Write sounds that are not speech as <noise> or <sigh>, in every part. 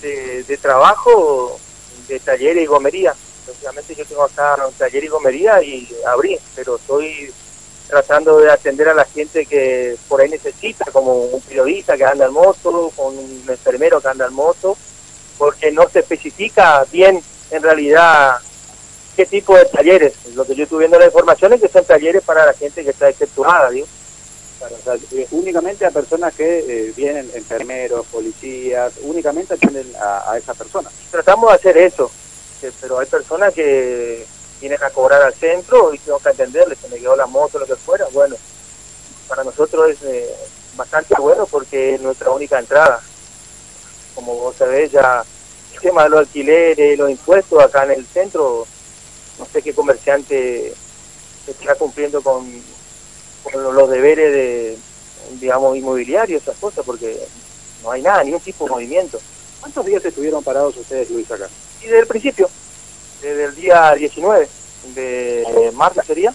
de, trabajo de taller y gomería. Lógicamente yo tengo acá un taller y gomería y abrí, pero estoy tratando de atender a la gente que por ahí necesita, como un periodista que anda en moto, con un enfermero que anda en moto, porque no se especifica bien en realidad qué tipo de talleres. Lo que yo estuve viendo la información es que son talleres para la gente que está exceptuada, Eh, únicamente a personas que eh, vienen, enfermeros, policías, únicamente atienden a, a esas personas. Tratamos de hacer eso, pero hay personas que vienen a cobrar al centro y tengo que atenderles, se me quedó la moto, lo que fuera. Bueno, para nosotros es eh, bastante bueno porque es nuestra única entrada. Como vos sabés, ya el tema de los alquileres, los impuestos acá en el centro, no sé qué comerciante está cumpliendo con los deberes de, digamos, inmobiliarios, esas cosas, porque no hay nada, ni un tipo de movimiento. ¿Cuántos días estuvieron parados ustedes, Luis, acá? Y desde el principio, desde el día 19 de marzo sería,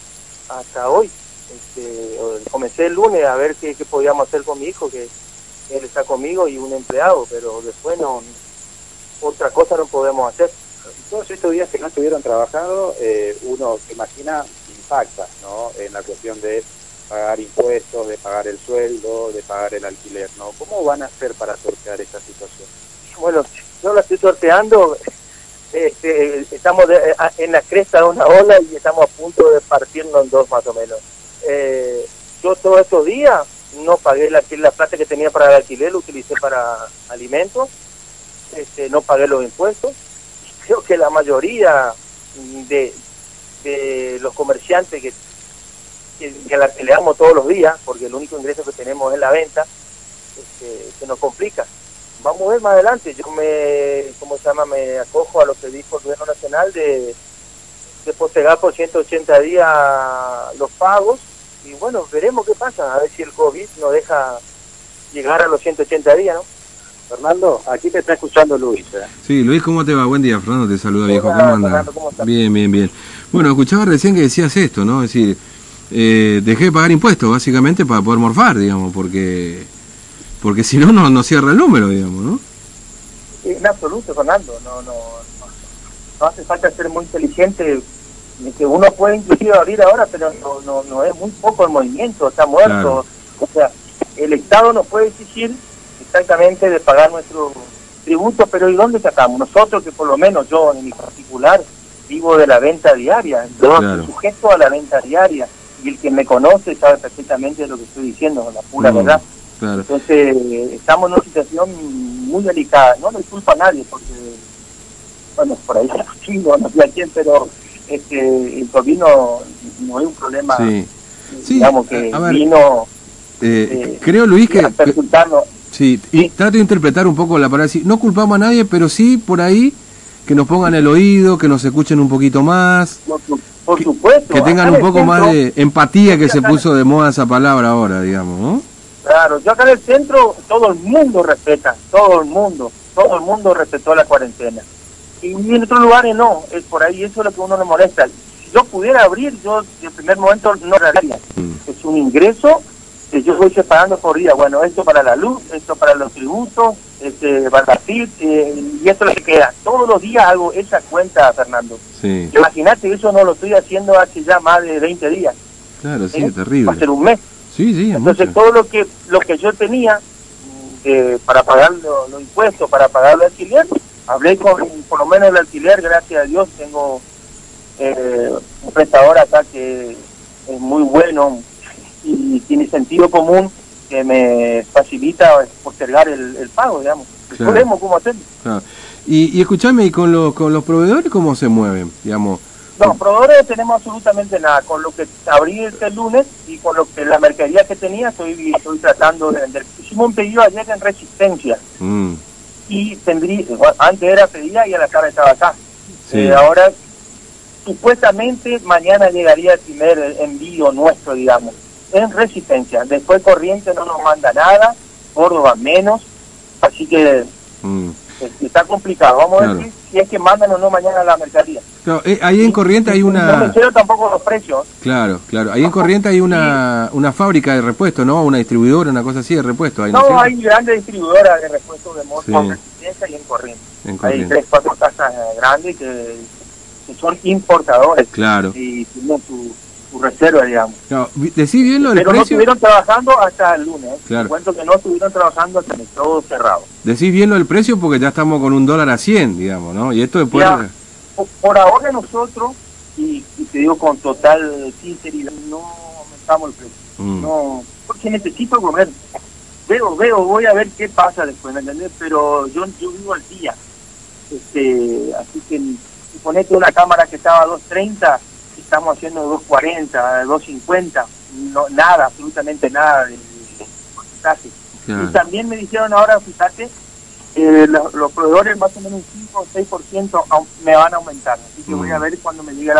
hasta hoy. Este, comencé el lunes a ver qué, podíamos hacer con mi hijo, que él está conmigo y un empleado, pero después no, otra cosa no podemos hacer. Todos estos días que no estuvieron trabajando, eh, uno se imagina impacta ¿no? en la cuestión de pagar impuestos, de pagar el sueldo, de pagar el alquiler, ¿no? ¿Cómo van a hacer para sortear esta situación? Bueno, yo la estoy sorteando, este, estamos en la cresta de una ola y estamos a punto de partirnos en dos más o menos. Eh, yo todos estos días no pagué la, la plata que tenía para el alquiler, lo utilicé para alimentos, este, no pagué los impuestos. Creo que la mayoría de, de los comerciantes que que, la peleamos todos los días, porque el único ingreso que tenemos es la venta, este, se nos complica. Vamos a ver más adelante, yo me, ¿cómo se llama? Me acojo a lo que dijo el gobierno nacional de, de postergar por 180 días los pagos y bueno, veremos qué pasa, a ver si el COVID nos deja llegar a los 180 días, ¿no? Fernando, aquí te está escuchando Luis. ¿eh? Sí, Luis, ¿cómo te va? Buen día, Fernando, te saluda, viejo. ¿Cómo andas? Bien, bien, bien. Bueno, escuchaba recién que decías esto, ¿no? Es decir, eh, dejé de pagar impuestos, básicamente, para poder morfar, digamos, porque porque si no, no cierra el número, digamos, ¿no? En absoluto, Fernando, no, no, no, hace falta ser muy inteligente, que uno puede inclusive abrir ahora, pero no, no, no es muy poco el movimiento, está muerto, o sea, el Estado nos puede exigir exactamente de pagar nuestro tributo, pero ¿y dónde sacamos? Nosotros, que por lo menos yo en mi particular vivo de la venta diaria, yo sujeto a la venta diaria, y el que me conoce sabe perfectamente lo que estoy diciendo, la pura verdad. Entonces, estamos en una situación muy delicada. No le culpa a nadie, porque, bueno, por ahí <laughs> chingo, no sé a quién, pero este, el COVID no, es un problema, digamos, que vino... Eh, eh, creo, Luis, que... Sí, y trato de interpretar un poco la palabra. No culpamos a nadie, pero sí por ahí que nos pongan el oído, que nos escuchen un poquito más. Por supuesto. Que tengan un poco más de empatía que se puso de moda esa palabra ahora, digamos, ¿no? Claro, yo acá en el centro todo el mundo respeta, todo el mundo, todo el mundo respetó la cuarentena. Y en otros lugares no, es por ahí, eso es lo que uno le molesta. Si yo pudiera abrir, yo en primer momento no haría. Mm. Es un ingreso que yo voy separando por día. Bueno, esto para la luz, esto para los tributos, este, eh, y esto es lo que queda. Todos los días hago esa cuenta, Fernando. Sí. Imagínate, eso no lo estoy haciendo hace ya más de 20 días. Claro, sí, ¿Eh? terrible. Va a ser un mes. Sí, sí, Entonces todo lo que lo que yo tenía eh, para pagar los impuestos, para pagar el alquiler, hablé con por lo menos el alquiler, gracias a Dios, tengo eh, un prestador acá que es muy bueno y tiene sentido común que me facilita postergar el, pago, digamos. Claro. cómo hacerlo. Y, y escúchame, ¿y con, los con los proveedores cómo se mueven? digamos No, proveedores tenemos absolutamente nada. Con lo que abrí este lunes y con lo que la mercadería que tenía estoy, estoy tratando de vender. Hicimos un pedido ayer en Resistencia. Mm. Y tendría, antes era pedida y a la cara estaba acá. Eh, ahora, supuestamente mañana llegaría el primer envío nuestro, digamos en resistencia. Después Corriente no nos manda nada, Córdoba menos, así que mm. está complicado. Vamos a ver si, es que mandan o no mañana la mercadería. Eh, ahí en Corriente hay una... No me tampoco los precios. Claro, claro. Ahí en Corriente hay una, una fábrica de repuesto, ¿no? Una distribuidora, una cosa así de repuesto. no, hay grandes distribuidoras de repuestos de motos Loaiza y en Corrientes. Hay tres, cuatro casas grandes que, son importadores. Claro. Y tienen su, reserva, digamos. No, decí bien lo del Pero precio. no estuvieron trabajando hasta el lunes. ¿eh? Claro. Cuento que no estuvieron trabajando hasta el todo cerrado. Decís bien lo del precio porque ya estamos con un dólar a 100, digamos, ¿no? Y esto después... por ahora nosotros, y, te digo con total sinceridad, no aumentamos el precio. Mm. No, porque necesito comer. Veo, veo, voy a ver qué pasa después, ¿me entendés? Pero yo, yo vivo al día. Este, así que si ponete una cámara que estaba a 2.30, estamos haciendo 2.40, 2.50, no, nada, absolutamente nada de, porcentaje. Y también me dijeron ahora, fíjate, eh, los, proveedores más o menos un 5 o 6% me van a aumentar. Así que voy a mm. ver cuando me llegue la